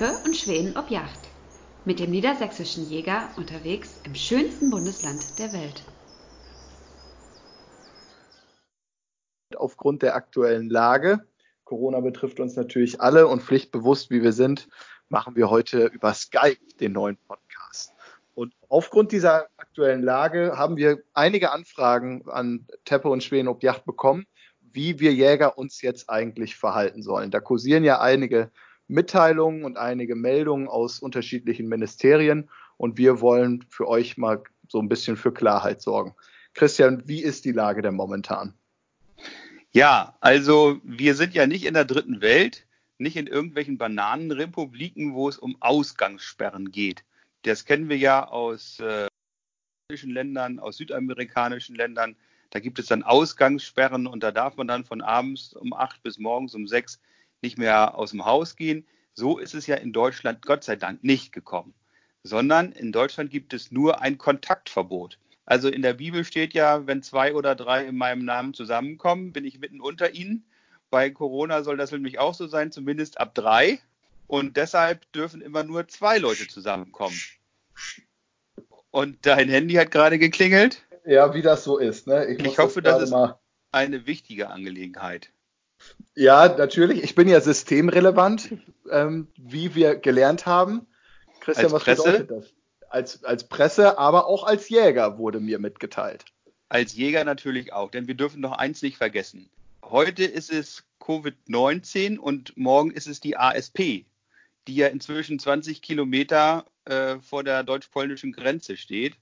Teppe und Schweden ob Yacht. Mit dem niedersächsischen Jäger unterwegs im schönsten Bundesland der Welt. Aufgrund der aktuellen Lage, Corona betrifft uns natürlich alle und pflichtbewusst wie wir sind, machen wir heute über Skype den neuen Podcast. Und aufgrund dieser aktuellen Lage haben wir einige Anfragen an Teppe und Schweden ob Yacht bekommen, wie wir Jäger uns jetzt eigentlich verhalten sollen. Da kursieren ja einige Mitteilungen und einige Meldungen aus unterschiedlichen Ministerien und wir wollen für euch mal so ein bisschen für Klarheit sorgen. Christian, wie ist die Lage denn momentan? Ja, also wir sind ja nicht in der dritten Welt, nicht in irgendwelchen Bananenrepubliken, wo es um Ausgangssperren geht. Das kennen wir ja aus äh, Ländern, aus südamerikanischen Ländern. Da gibt es dann Ausgangssperren und da darf man dann von abends um acht bis morgens um sechs nicht mehr aus dem Haus gehen. So ist es ja in Deutschland Gott sei Dank nicht gekommen, sondern in Deutschland gibt es nur ein Kontaktverbot. Also in der Bibel steht ja, wenn zwei oder drei in meinem Namen zusammenkommen, bin ich mitten unter ihnen. Bei Corona soll das nämlich auch so sein, zumindest ab drei. Und deshalb dürfen immer nur zwei Leute zusammenkommen. Und dein Handy hat gerade geklingelt. Ja, wie das so ist. Ne? Ich, ich hoffe, das, das ist mal... eine wichtige Angelegenheit. Ja, natürlich. Ich bin ja systemrelevant, ähm, wie wir gelernt haben. Christian, als was Presse? bedeutet das? Als, als Presse, aber auch als Jäger wurde mir mitgeteilt. Als Jäger natürlich auch, denn wir dürfen noch eins nicht vergessen. Heute ist es Covid-19 und morgen ist es die ASP, die ja inzwischen 20 Kilometer äh, vor der deutsch-polnischen Grenze steht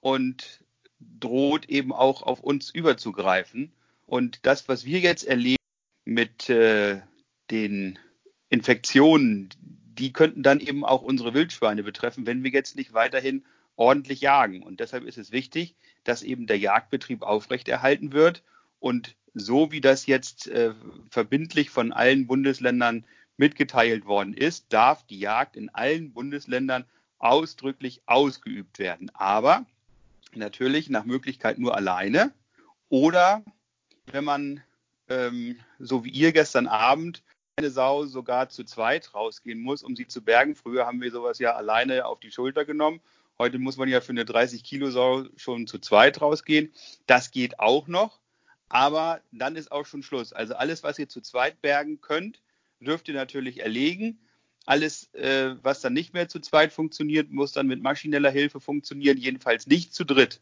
und droht eben auch auf uns überzugreifen. Und das, was wir jetzt erleben, mit äh, den Infektionen, die könnten dann eben auch unsere Wildschweine betreffen, wenn wir jetzt nicht weiterhin ordentlich jagen. Und deshalb ist es wichtig, dass eben der Jagdbetrieb aufrechterhalten wird. Und so wie das jetzt äh, verbindlich von allen Bundesländern mitgeteilt worden ist, darf die Jagd in allen Bundesländern ausdrücklich ausgeübt werden. Aber natürlich nach Möglichkeit nur alleine oder wenn man ähm, so wie ihr gestern Abend, eine Sau sogar zu zweit rausgehen muss, um sie zu bergen. Früher haben wir sowas ja alleine auf die Schulter genommen. Heute muss man ja für eine 30 Kilo Sau schon zu zweit rausgehen. Das geht auch noch, aber dann ist auch schon Schluss. Also alles, was ihr zu zweit bergen könnt, dürft ihr natürlich erlegen. Alles, äh, was dann nicht mehr zu zweit funktioniert, muss dann mit maschineller Hilfe funktionieren, jedenfalls nicht zu dritt.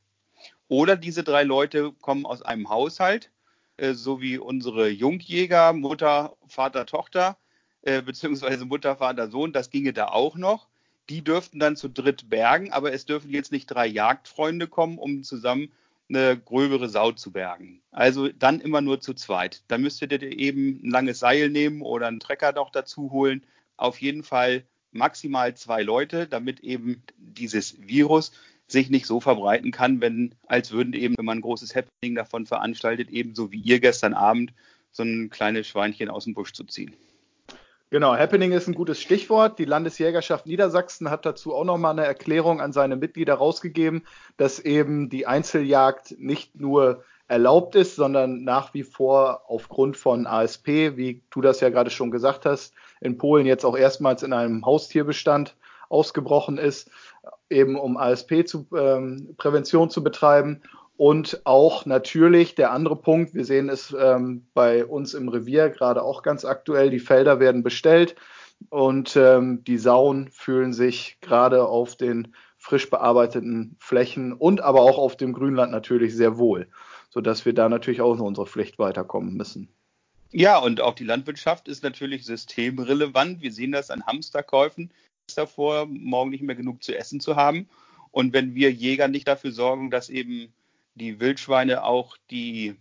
Oder diese drei Leute kommen aus einem Haushalt äh, so wie unsere Jungjäger, Mutter, Vater, Tochter, äh, beziehungsweise Mutter, Vater, Sohn, das ginge da auch noch. Die dürften dann zu dritt bergen, aber es dürfen jetzt nicht drei Jagdfreunde kommen, um zusammen eine gröbere Sau zu bergen. Also dann immer nur zu zweit. Da müsstet ihr eben ein langes Seil nehmen oder einen Trecker noch dazu holen. Auf jeden Fall maximal zwei Leute, damit eben dieses Virus sich nicht so verbreiten kann, wenn, als würden eben, wenn man ein großes Happening davon veranstaltet, ebenso wie ihr gestern Abend, so ein kleines Schweinchen aus dem Busch zu ziehen. Genau, Happening ist ein gutes Stichwort. Die Landesjägerschaft Niedersachsen hat dazu auch nochmal eine Erklärung an seine Mitglieder rausgegeben, dass eben die Einzeljagd nicht nur erlaubt ist, sondern nach wie vor aufgrund von ASP, wie du das ja gerade schon gesagt hast, in Polen jetzt auch erstmals in einem Haustierbestand ausgebrochen ist eben um ASP zu, ähm, Prävention zu betreiben. Und auch natürlich der andere Punkt, wir sehen es ähm, bei uns im Revier gerade auch ganz aktuell, die Felder werden bestellt und ähm, die Sauen fühlen sich gerade auf den frisch bearbeiteten Flächen und aber auch auf dem Grünland natürlich sehr wohl, sodass wir da natürlich auch in unsere Pflicht weiterkommen müssen. Ja, und auch die Landwirtschaft ist natürlich systemrelevant. Wir sehen das an Hamsterkäufen davor, morgen nicht mehr genug zu essen zu haben. Und wenn wir Jäger nicht dafür sorgen, dass eben die Wildschweine auch die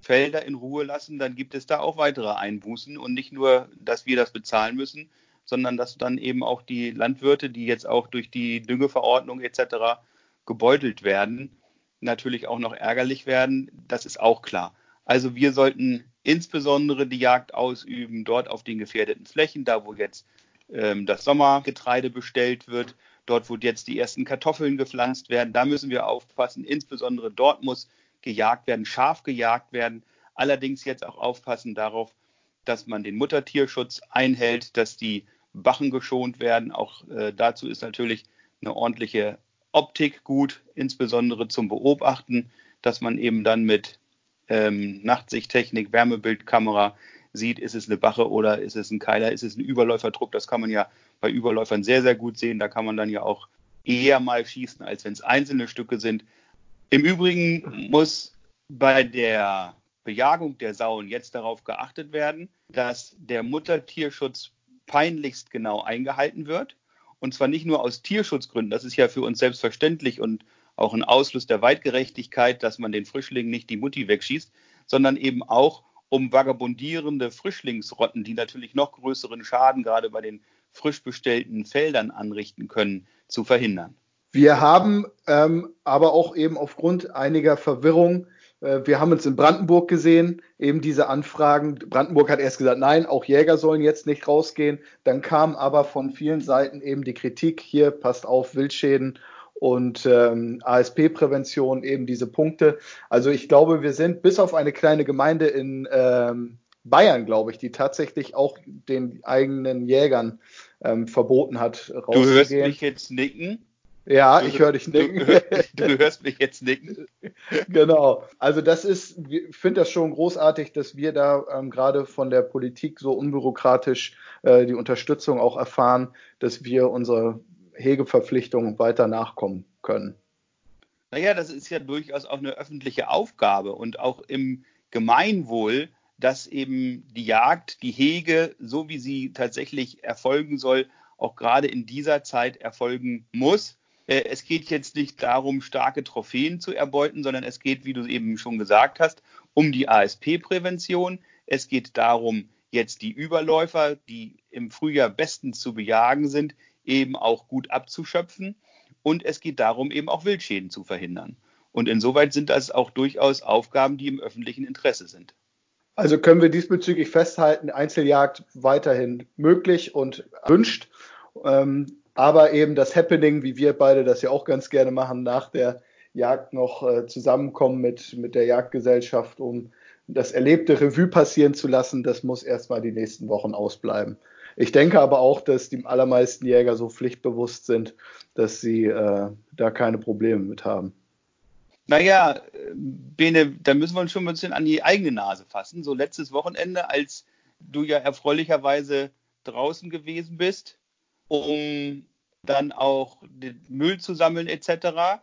Felder in Ruhe lassen, dann gibt es da auch weitere Einbußen und nicht nur, dass wir das bezahlen müssen, sondern dass dann eben auch die Landwirte, die jetzt auch durch die Düngeverordnung etc. gebeutelt werden, natürlich auch noch ärgerlich werden. Das ist auch klar. Also wir sollten insbesondere die Jagd ausüben dort auf den gefährdeten Flächen, da wo jetzt ähm, das Sommergetreide bestellt wird, dort, wo jetzt die ersten Kartoffeln gepflanzt werden. Da müssen wir aufpassen. Insbesondere dort muss gejagt werden, scharf gejagt werden. Allerdings jetzt auch aufpassen darauf, dass man den Muttertierschutz einhält, dass die Bachen geschont werden. Auch äh, dazu ist natürlich eine ordentliche Optik gut, insbesondere zum Beobachten, dass man eben dann mit ähm, Nachtsichttechnik, Wärmebildkamera sieht, ist es eine Bache oder ist es ein Keiler, ist es ein Überläuferdruck. Das kann man ja bei Überläufern sehr, sehr gut sehen. Da kann man dann ja auch eher mal schießen, als wenn es einzelne Stücke sind. Im Übrigen muss bei der Bejagung der Sauen jetzt darauf geachtet werden, dass der Muttertierschutz peinlichst genau eingehalten wird. Und zwar nicht nur aus Tierschutzgründen, das ist ja für uns selbstverständlich und auch ein Ausfluss der Weitgerechtigkeit, dass man den Frischlingen nicht die Mutti wegschießt, sondern eben auch um vagabundierende Frischlingsrotten, die natürlich noch größeren Schaden gerade bei den frisch bestellten Feldern anrichten können, zu verhindern. Wir haben ähm, aber auch eben aufgrund einiger Verwirrung äh, wir haben uns in Brandenburg gesehen, eben diese Anfragen. Brandenburg hat erst gesagt, nein, auch Jäger sollen jetzt nicht rausgehen. Dann kam aber von vielen Seiten eben die Kritik, hier passt auf, Wildschäden und ähm, ASP-Prävention, eben diese Punkte. Also ich glaube, wir sind bis auf eine kleine Gemeinde in ähm, Bayern, glaube ich, die tatsächlich auch den eigenen Jägern ähm, verboten hat, rauszugehen. Du hörst mich jetzt nicken. Ja, ich höre dich nicken. Du, du, hörst mich jetzt nicken. Genau. Also das ist, ich finde das schon großartig, dass wir da ähm, gerade von der Politik so unbürokratisch äh, die Unterstützung auch erfahren, dass wir unsere Hegeverpflichtungen weiter nachkommen können. Naja, das ist ja durchaus auch eine öffentliche Aufgabe und auch im Gemeinwohl, dass eben die Jagd, die Hege, so wie sie tatsächlich erfolgen soll, auch gerade in dieser Zeit erfolgen muss äh, es geht jetzt nicht darum, starke Trophäen zu erbeuten, sondern es geht, wie du eben schon gesagt hast, um die ASP-Prävention. Es geht darum, jetzt die Überläufer, die im Frühjahr bestens zu bejagen sind, eben auch gut abzuschöpfen. Und es geht darum, eben auch Wildschäden zu verhindern. Und insoweit sind das auch durchaus Aufgaben, die im öffentlichen Interesse sind. Also können wir diesbezüglich festhalten, Einzeljagd weiterhin möglich und wünscht. Ähm, aber eben das Happening, wie wir beide das ja auch ganz gerne machen, nach der Jagd noch äh, zusammenkommen mit, mit der Jagdgesellschaft, um das erlebte Revue passieren zu lassen, das muss erstmal die nächsten Wochen ausbleiben. Ich denke aber auch, dass die allermeisten Jäger so pflichtbewusst sind, dass sie äh, da keine Probleme mit haben. Naja, Bene, da müssen wir uns schon ein bisschen an die eigene Nase fassen. So letztes Wochenende, als du ja erfreulicherweise draußen gewesen bist, um dann auch den Müll zu sammeln etc.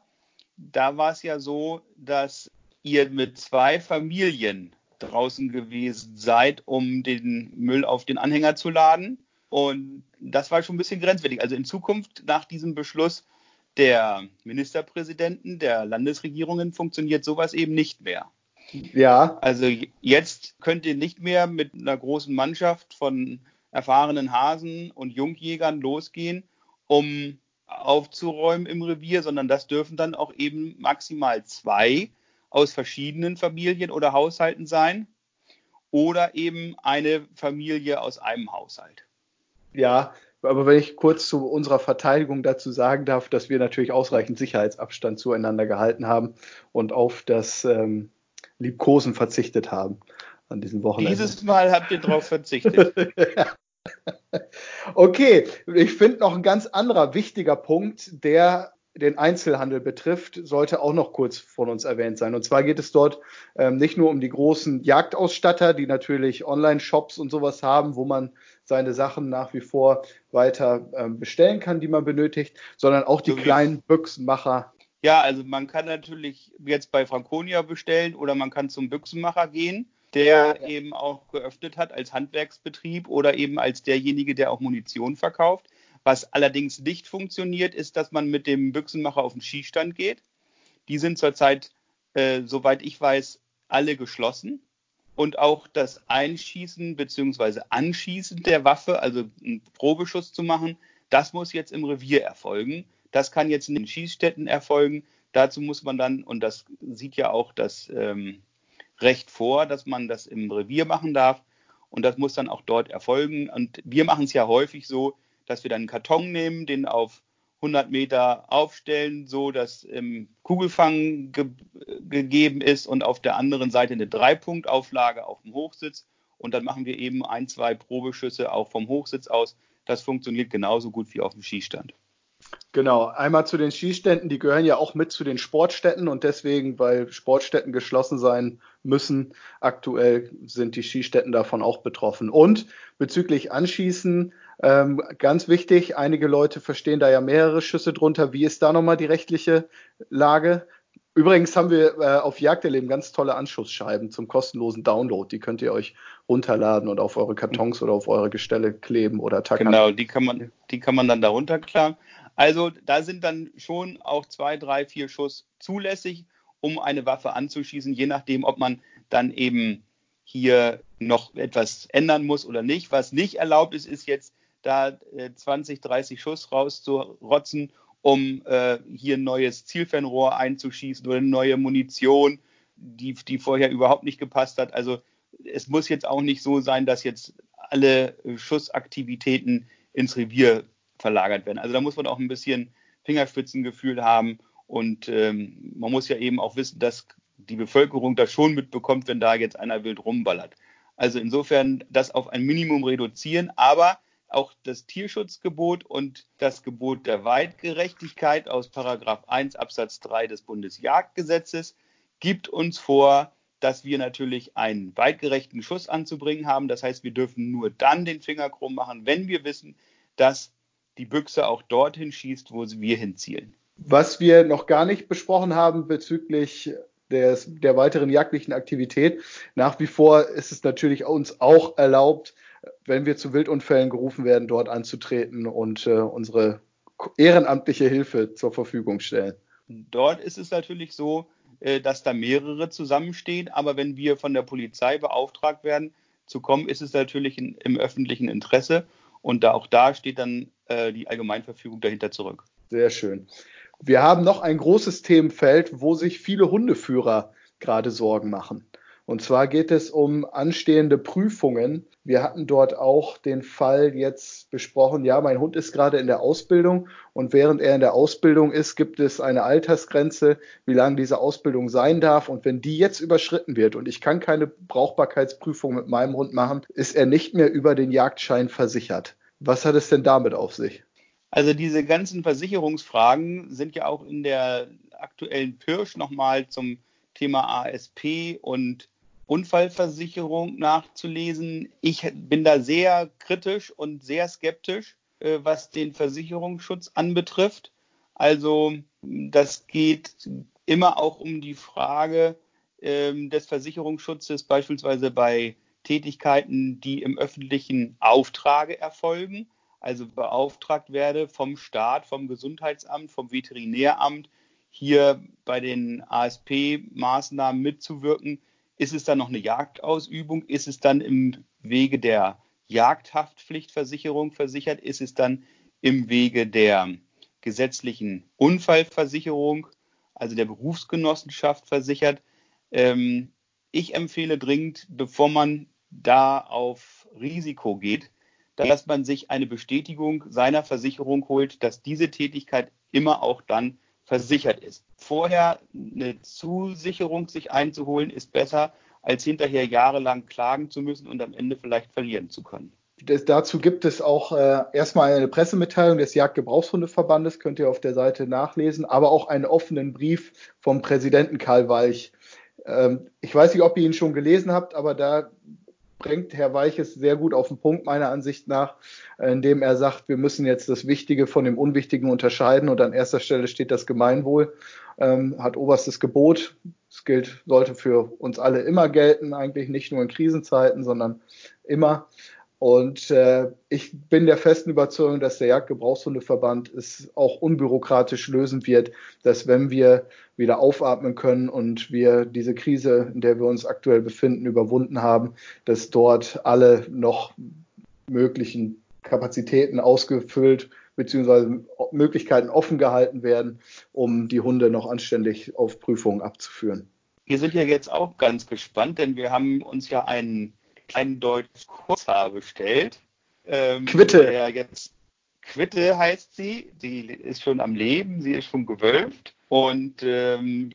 Da war es ja so, dass ihr mit zwei Familien draußen gewesen seid, um den Müll auf den Anhänger zu laden. Und das war schon ein bisschen grenzwertig. Also in Zukunft nach diesem Beschluss der Ministerpräsidenten, der Landesregierungen funktioniert sowas eben nicht mehr. Ja. Also jetzt könnt ihr nicht mehr mit einer großen Mannschaft von erfahrenen Hasen und Jungjägern losgehen, um aufzuräumen im Revier, sondern das dürfen dann auch eben maximal zwei aus verschiedenen Familien oder Haushalten sein oder eben eine Familie aus einem Haushalt. Ja, aber wenn ich kurz zu unserer Verteidigung dazu sagen darf, dass wir natürlich ausreichend Sicherheitsabstand zueinander gehalten haben und auf das ähm, Liebkosen verzichtet haben an diesem Wochenende. Dieses Mal habt ihr darauf verzichtet. okay, ich finde noch ein ganz anderer wichtiger Punkt, der den Einzelhandel betrifft, sollte auch noch kurz von uns erwähnt sein. Und zwar geht es dort ähm, nicht nur um die großen Jagdausstatter, die natürlich Online-Shops und sowas haben, wo man seine Sachen nach wie vor weiter ähm, bestellen kann, die man benötigt, sondern auch die so kleinen Büchsenmacher. Ja, also man kann natürlich jetzt bei Franconia bestellen oder man kann zum Büchsenmacher gehen der ja. eben auch geöffnet hat als Handwerksbetrieb oder eben als derjenige, der auch Munition verkauft. Was allerdings nicht funktioniert, ist, dass man mit dem Büchsenmacher auf den Schießstand geht. Die sind zurzeit, äh, soweit ich weiß, alle geschlossen. Und auch das Einschießen bzw. Anschießen der Waffe, also einen Probeschuss zu machen, das muss jetzt im Revier erfolgen. Das kann jetzt in den Schießstätten erfolgen. Dazu muss man dann, und das sieht ja auch das ähm, Recht vor, dass man das im Revier machen darf. Und das muss dann auch dort erfolgen. Und wir machen es ja häufig so, dass wir dann einen Karton nehmen, den auf 100 Meter aufstellen, so dass im Kugelfang ge gegeben ist und auf der anderen Seite eine Dreipunktauflage auf dem Hochsitz. Und dann machen wir eben ein, zwei Probeschüsse auch vom Hochsitz aus. das funktioniert genauso gut wie auf dem Skistand. Genau, einmal zu den Skiständen, die gehören ja auch mit zu den Sportstätten und deswegen, weil Sportstätten geschlossen sein müssen, aktuell sind die Skistätten davon auch betroffen. Und bezüglich Anschießen, ähm, ganz wichtig, einige Leute verstehen da ja mehrere Schüsse drunter. Wie ist da nochmal die rechtliche Lage? Übrigens haben wir äh, auf Jagderleben ganz tolle Anschussscheiben zum kostenlosen Download. Die könnt ihr euch runterladen und auf eure Kartons oder auf eure Gestelle kleben oder tackern. Genau, die kann man, die kann man dann da runterklagen. Also da sind dann schon auch zwei, drei, vier Schuss zulässig, um eine Waffe anzuschießen, je nachdem, ob man dann eben hier noch etwas ändern muss oder nicht. Was nicht erlaubt ist, ist jetzt da äh, 20, 30 Schuss rauszurotzen um äh, hier ein neues Zielfernrohr einzuschießen oder eine neue Munition, die, die vorher überhaupt nicht gepasst hat. Also es muss jetzt auch nicht so sein, dass jetzt alle Schussaktivitäten ins Revier verlagert werden. Also da muss man auch ein bisschen Fingerspitzengefühl haben und ähm, man muss ja eben auch wissen, dass die Bevölkerung das schon mitbekommt, wenn da jetzt einer wild rumballert. Also insofern das auf ein Minimum reduzieren, aber auch das Tierschutzgebot und das Gebot der Weitgerechtigkeit aus Paragraph 1 Absatz 3 des Bundesjagdgesetzes gibt uns vor, dass wir natürlich einen weitgerechten Schuss anzubringen haben. Das heißt, wir dürfen nur dann den Finger krumm machen, wenn wir wissen, dass die Büchse auch dorthin schießt, wo wir hinzielen. Was wir noch gar nicht besprochen haben bezüglich des, der weiteren jagdlichen Aktivität, nach wie vor ist es natürlich uns auch erlaubt, wenn wir zu Wildunfällen gerufen werden, dort anzutreten und äh, unsere ehrenamtliche Hilfe zur Verfügung stellen. Dort ist es natürlich so, äh, dass da mehrere zusammenstehen, aber wenn wir von der Polizei beauftragt werden zu kommen, ist es natürlich in, im öffentlichen Interesse und da auch da steht dann äh, die Allgemeinverfügung dahinter zurück. Sehr schön. Wir haben noch ein großes Themenfeld, wo sich viele Hundeführer gerade Sorgen machen. Und zwar geht es um anstehende Prüfungen. Wir hatten dort auch den Fall jetzt besprochen, ja, mein Hund ist gerade in der Ausbildung und während er in der Ausbildung ist, gibt es eine Altersgrenze, wie lange diese Ausbildung sein darf. Und wenn die jetzt überschritten wird und ich kann keine Brauchbarkeitsprüfung mit meinem Hund machen, ist er nicht mehr über den Jagdschein versichert. Was hat es denn damit auf sich? Also diese ganzen Versicherungsfragen sind ja auch in der aktuellen Pirsch nochmal zum Thema ASP und Unfallversicherung nachzulesen. Ich bin da sehr kritisch und sehr skeptisch, äh, was den Versicherungsschutz anbetrifft. Also das geht immer auch um die Frage ähm, des Versicherungsschutzes, beispielsweise bei Tätigkeiten, die im öffentlichen Auftrage erfolgen, also beauftragt werde vom Staat, vom Gesundheitsamt, vom Veterinäramt, hier bei den ASP-Maßnahmen mitzuwirken, ist es dann noch eine Jagdausübung? Ist es dann im Wege der Jagdhaftpflichtversicherung versichert? Ist es dann im Wege der gesetzlichen Unfallversicherung, also der Berufsgenossenschaft versichert? Ähm, ich empfehle dringend, bevor man da auf Risiko geht, dass man sich eine Bestätigung seiner Versicherung holt, dass diese Tätigkeit immer auch dann versichert ist. Vorher eine Zusicherung sich einzuholen, ist besser, als hinterher jahrelang klagen zu müssen und am Ende vielleicht verlieren zu können. Das, dazu gibt es auch äh, erstmal eine Pressemitteilung des Jagdgebrauchshundeverbandes, könnt ihr auf der Seite nachlesen, aber auch einen offenen Brief vom Präsidenten Karl Walch. Ähm, ich weiß nicht, ob ihr ihn schon gelesen habt, aber da bringt Herr Weiches sehr gut auf den Punkt, meiner Ansicht nach, indem er sagt, wir müssen jetzt das Wichtige von dem Unwichtigen unterscheiden und an erster Stelle steht das Gemeinwohl, ähm, hat oberstes Gebot. Das gilt, sollte für uns alle immer gelten, eigentlich nicht nur in Krisenzeiten, sondern immer. Und äh, ich bin der festen Überzeugung, dass der Jagdgebrauchshundeverband es auch unbürokratisch lösen wird, dass wenn wir wieder aufatmen können und wir diese Krise, in der wir uns aktuell befinden, überwunden haben, dass dort alle noch möglichen Kapazitäten ausgefüllt bzw. Möglichkeiten offen gehalten werden, um die Hunde noch anständig auf Prüfungen abzuführen. Wir sind ja jetzt auch ganz gespannt, denn wir haben uns ja einen kleinen deutschen Kurzhaar bestellt. Ähm, Quitte. Der jetzt Quitte heißt sie. Die ist schon am Leben, sie ist schon gewölbt und ähm,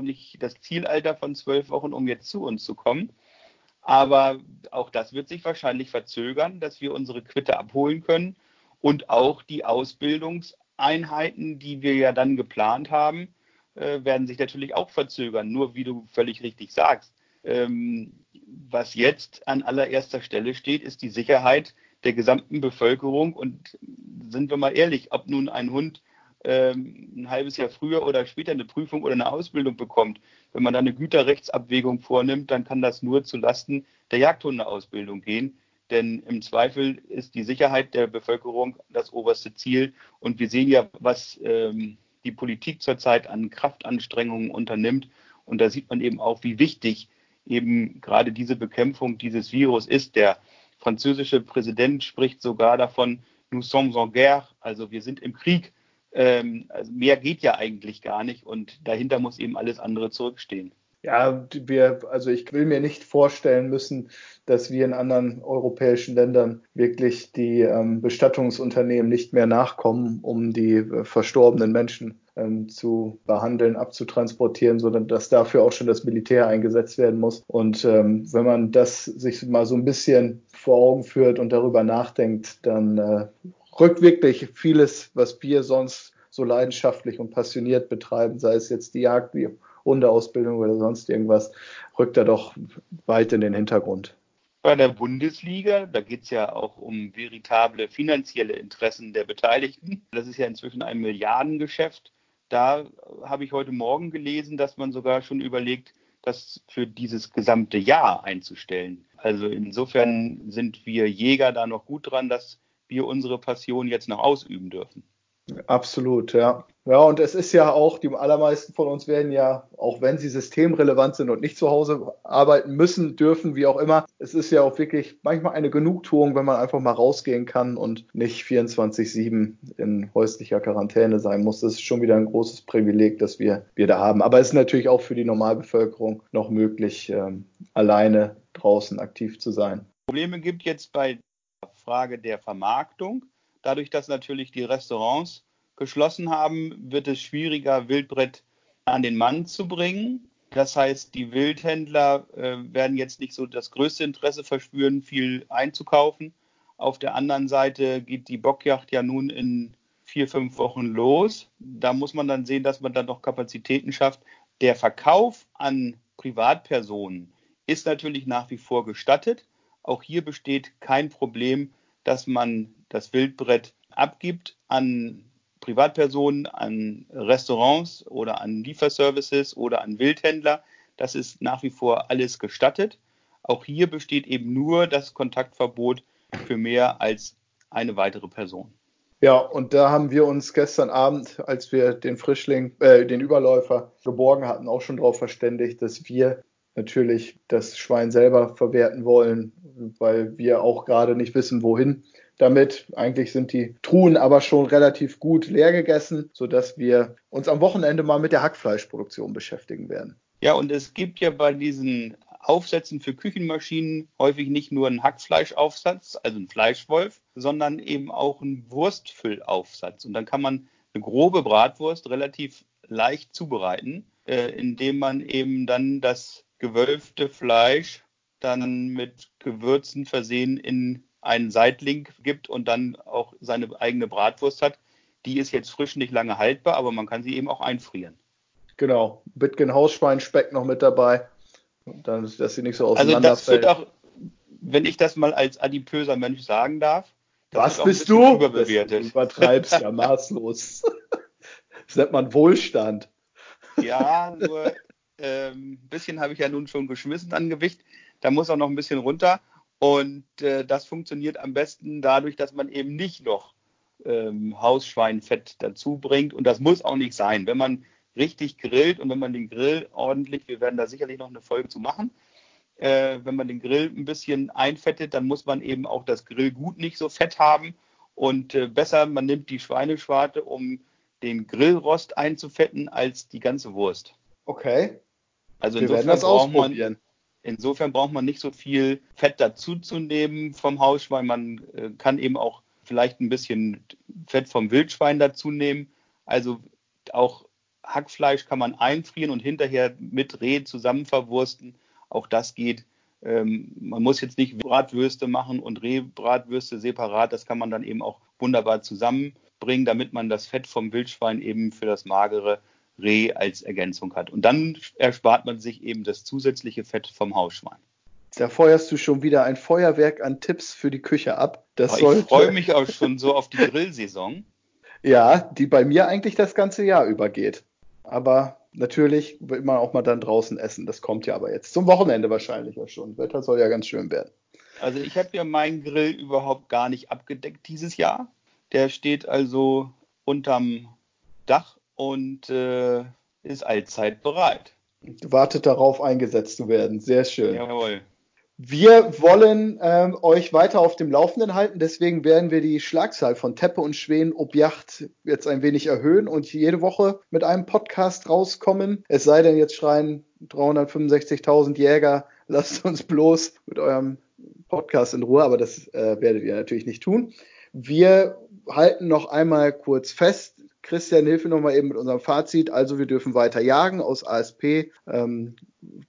nicht das Zielalter von zwölf Wochen, um jetzt zu uns zu kommen. Aber auch das wird sich wahrscheinlich verzögern, dass wir unsere Quitte abholen können und auch die Ausbildungseinheiten, die wir ja dann geplant haben, äh, werden sich natürlich auch verzögern. Nur wie du völlig richtig sagst, ähm, was jetzt an allererster Stelle steht, ist die Sicherheit der gesamten Bevölkerung. Und sind wir mal ehrlich, ob nun ein Hund ähm, ein halbes Jahr früher oder später eine Prüfung oder eine Ausbildung bekommt, wenn man da eine Güterrechtsabwägung vornimmt, dann kann das nur zu Lasten der Jagdhundeausbildung gehen. Denn im Zweifel ist die Sicherheit der Bevölkerung das oberste Ziel. Und wir sehen ja, was ähm, die Politik zurzeit an Kraftanstrengungen unternimmt. Und da sieht man eben auch, wie wichtig eben gerade diese Bekämpfung dieses Virus ist. Der französische Präsident spricht sogar davon, nous sommes en guerre, also wir sind im Krieg. Ähm, also mehr geht ja eigentlich gar nicht und dahinter muss eben alles andere zurückstehen. Ja, wir, also ich will mir nicht vorstellen müssen, dass wir in anderen europäischen Ländern wirklich die ähm, Bestattungsunternehmen nicht mehr nachkommen, um die äh, verstorbenen Menschen ähm, zu behandeln, abzutransportieren, sondern dass dafür auch schon das Militär eingesetzt werden muss. Und ähm, wenn man das sich mal so ein bisschen vor Augen führt und darüber nachdenkt, dann äh, rückt wirklich vieles, was wir sonst so leidenschaftlich und passioniert betreiben, sei es jetzt die Jagd, die Hundeausbildung oder sonst irgendwas, rückt er doch weit in den Hintergrund. Bei der Bundesliga, da geht es ja auch um veritable finanzielle Interessen der Beteiligten. Das ist ja inzwischen ein Milliardengeschäft. Da habe ich heute Morgen gelesen, dass man sogar schon überlegt, das für dieses gesamte Jahr einzustellen. Also insofern sind wir Jäger da noch gut dran, dass wir unsere Passion jetzt noch ausüben dürfen. Absolut, ja. Ja, und es ist ja auch, die allermeisten von uns werden ja, auch wenn sie systemrelevant sind und nicht zu Hause arbeiten müssen, dürfen, wie auch immer, es ist ja auch wirklich manchmal eine Genugtuung, wenn man einfach mal rausgehen kann und nicht 24-7 in häuslicher Quarantäne sein muss. Das ist schon wieder ein großes Privileg, das wir, wir da haben. Aber es ist natürlich auch für die Normalbevölkerung noch möglich, ähm, alleine draußen aktiv zu sein. Probleme gibt jetzt bei der Frage der Vermarktung. Dadurch, dass natürlich die Restaurants geschlossen haben, wird es schwieriger, Wildbrett an den Mann zu bringen. Das heißt, die Wildhändler äh, werden jetzt nicht so das größte Interesse verspüren, viel einzukaufen. Auf der anderen Seite geht die Bockjacht ja nun in vier, fünf Wochen los. Da muss man dann sehen, dass man dann noch Kapazitäten schafft. Der Verkauf an Privatpersonen ist natürlich nach wie vor gestattet. Auch hier besteht kein Problem, dass man das Wildbrett abgibt an Privatpersonen, an Restaurants oder an Lieferservices oder an Wildhändler. Das ist nach wie vor alles gestattet. Auch hier besteht eben nur das Kontaktverbot für mehr als eine weitere Person. Ja, und da haben wir uns gestern Abend, als wir den Frischling, äh, den Überläufer geborgen hatten, auch schon darauf verständigt, dass wir natürlich das Schwein selber verwerten wollen, weil wir auch gerade nicht wissen, wohin damit. Eigentlich sind die Truhen aber schon relativ gut leer gegessen, sodass wir uns am Wochenende mal mit der Hackfleischproduktion beschäftigen werden. Ja, und es gibt ja bei diesen Aufsätzen für Küchenmaschinen häufig nicht nur einen Hackfleischaufsatz, also einen Fleischwolf, sondern eben auch einen Wurstfüllaufsatz. Und dann kann man eine grobe Bratwurst relativ leicht zubereiten, äh, indem man eben dann das gewölfte Fleisch dann mit Gewürzen versehen in einen Seitling gibt und dann auch seine eigene Bratwurst hat. Die ist jetzt frisch nicht lange haltbar, aber man kann sie eben auch einfrieren. Genau, Bitgen Hausschweinspeck noch mit dabei, dann, dass sie nicht so auseinander Also das wird auch, wenn ich das mal als adipöser Mensch sagen darf. Was bist du? Überbewertet. Du übertreibst ja maßlos. Das nennt man Wohlstand. Ja, nur ähm, ein bisschen habe ich ja nun schon geschmissen an Gewicht. Da muss auch noch ein bisschen runter. Und äh, das funktioniert am besten dadurch, dass man eben nicht noch ähm, Hausschweinfett dazu bringt. Und das muss auch nicht sein. Wenn man richtig grillt und wenn man den Grill ordentlich, wir werden da sicherlich noch eine Folge zu machen, äh, wenn man den Grill ein bisschen einfettet, dann muss man eben auch das Grillgut nicht so fett haben. Und äh, besser, man nimmt die Schweineschwarte, um den Grillrost einzufetten, als die ganze Wurst. Okay. Also wir werden das ausprobieren. Man, Insofern braucht man nicht so viel Fett dazuzunehmen vom Hausschwein. Man äh, kann eben auch vielleicht ein bisschen Fett vom Wildschwein dazu nehmen. Also auch Hackfleisch kann man einfrieren und hinterher mit Reh zusammen verwursten. Auch das geht. Ähm, man muss jetzt nicht Bratwürste machen und Rehbratwürste separat. Das kann man dann eben auch wunderbar zusammenbringen, damit man das Fett vom Wildschwein eben für das magere Reh als Ergänzung hat. Und dann erspart man sich eben das zusätzliche Fett vom Hausschwein. Da feuerst du schon wieder ein Feuerwerk an Tipps für die Küche ab. Das ich freue mich auch schon so auf die Grillsaison. Ja, die bei mir eigentlich das ganze Jahr übergeht. Aber natürlich will man auch mal dann draußen essen. Das kommt ja aber jetzt zum Wochenende wahrscheinlich ja schon. Wetter soll ja ganz schön werden. Also ich habe ja meinen Grill überhaupt gar nicht abgedeckt dieses Jahr. Der steht also unterm Dach und äh, ist allzeit bereit. Wartet darauf, eingesetzt zu werden. Sehr schön. Jawohl. Wir wollen ähm, euch weiter auf dem Laufenden halten, deswegen werden wir die Schlagzahl von Teppe und Schweden Objacht jetzt ein wenig erhöhen und jede Woche mit einem Podcast rauskommen. Es sei denn, jetzt schreien 365.000 Jäger, lasst uns bloß mit eurem Podcast in Ruhe, aber das äh, werdet ihr natürlich nicht tun. Wir halten noch einmal kurz fest, Christian, hilf mir nochmal eben mit unserem Fazit. Also wir dürfen weiter jagen aus ASP, ähm,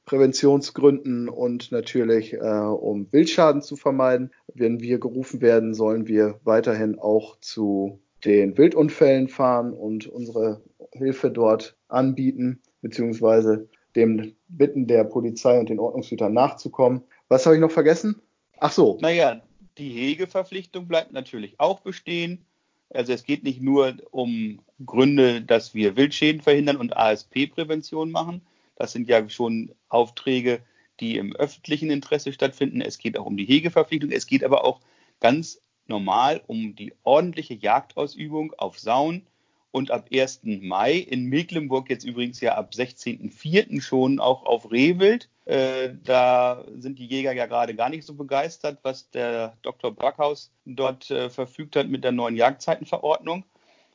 Präventionsgründen und natürlich äh, um Wildschaden zu vermeiden. Wenn wir gerufen werden, sollen wir weiterhin auch zu den Wildunfällen fahren und unsere Hilfe dort anbieten, beziehungsweise dem Bitten der Polizei und den Ordnungshütern nachzukommen. Was habe ich noch vergessen? Ach so. Naja, die Hegeverpflichtung bleibt natürlich auch bestehen. Also es geht nicht nur um Gründe, dass wir Wildschäden verhindern und ASP-Prävention machen. Das sind ja schon Aufträge, die im öffentlichen Interesse stattfinden. Es geht auch um die Hegeverpflichtung. Es geht aber auch ganz normal um die ordentliche Jagdausübung auf Sauen und ab 1. Mai in Mecklenburg jetzt übrigens ja ab 16.04. schon auch auf Rehwild. Äh, da sind die Jäger ja gerade gar nicht so begeistert, was der Dr. Backhaus dort äh, verfügt hat mit der neuen Jagdzeitenverordnung.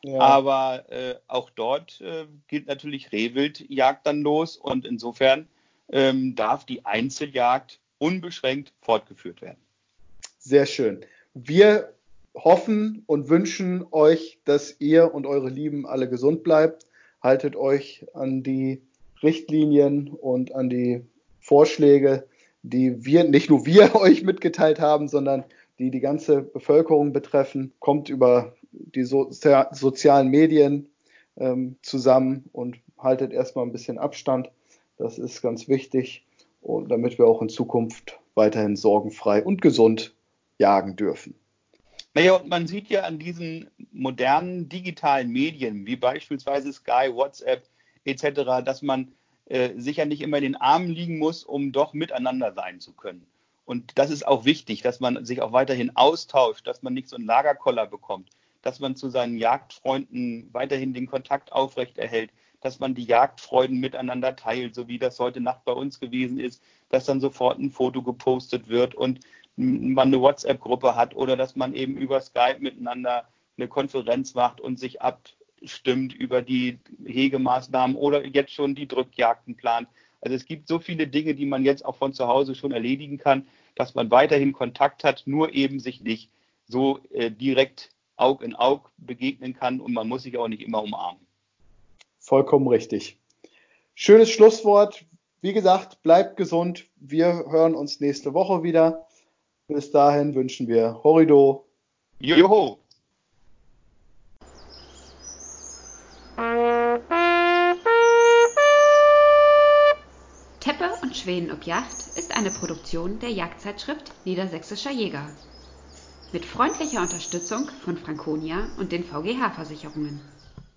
Ja. Aber äh, auch dort äh, gilt natürlich Rehwildjagd dann los und insofern ähm, darf die Einzeljagd unbeschränkt fortgeführt werden. Sehr schön. Wir hoffen und wünschen euch, dass ihr und eure Lieben alle gesund bleibt. Haltet euch an die Richtlinien und an die Vorschläge, die wir, nicht nur wir euch mitgeteilt haben, sondern die die ganze Bevölkerung betreffen. Kommt über die so sozialen Medien ähm, zusammen und haltet erstmal ein bisschen Abstand. Das ist ganz wichtig, und damit wir auch in Zukunft weiterhin sorgenfrei und gesund jagen dürfen. Naja, und man sieht ja an diesen modernen digitalen Medien, wie beispielsweise Sky, WhatsApp etc., dass man äh, sicher nicht immer in den Armen liegen muss, um doch miteinander sein zu können. Und das ist auch wichtig, dass man sich auch weiterhin austauscht, dass man nicht so einen Lagerkoller bekommt, dass man zu seinen Jagdfreunden weiterhin den Kontakt aufrechterhält, dass man die Jagdfreuden miteinander teilt, so wie das heute Nacht bei uns gewesen ist, dass dann sofort ein Foto gepostet wird und man eine WhatsApp-Gruppe hat oder dass man eben über Skype miteinander eine Konferenz macht und sich abstimmt über die Hegemaßnahmen oder jetzt schon die Drückjagden plant. Also es gibt so viele Dinge, die man jetzt auch von zu Hause schon erledigen kann, dass man weiterhin Kontakt hat, nur eben sich nicht so äh, direkt Aug in Aug begegnen kann und man muss sich auch nicht immer umarmen. Vollkommen richtig. Schönes Schlusswort. Wie gesagt, bleibt gesund. Wir hören uns nächste Woche wieder. Bis dahin wünschen wir Horido. Joho! Teppe und Schweden ob Yacht ist eine Produktion der Jagdzeitschrift Niedersächsischer Jäger. Mit freundlicher Unterstützung von Franconia und den VGH-Versicherungen.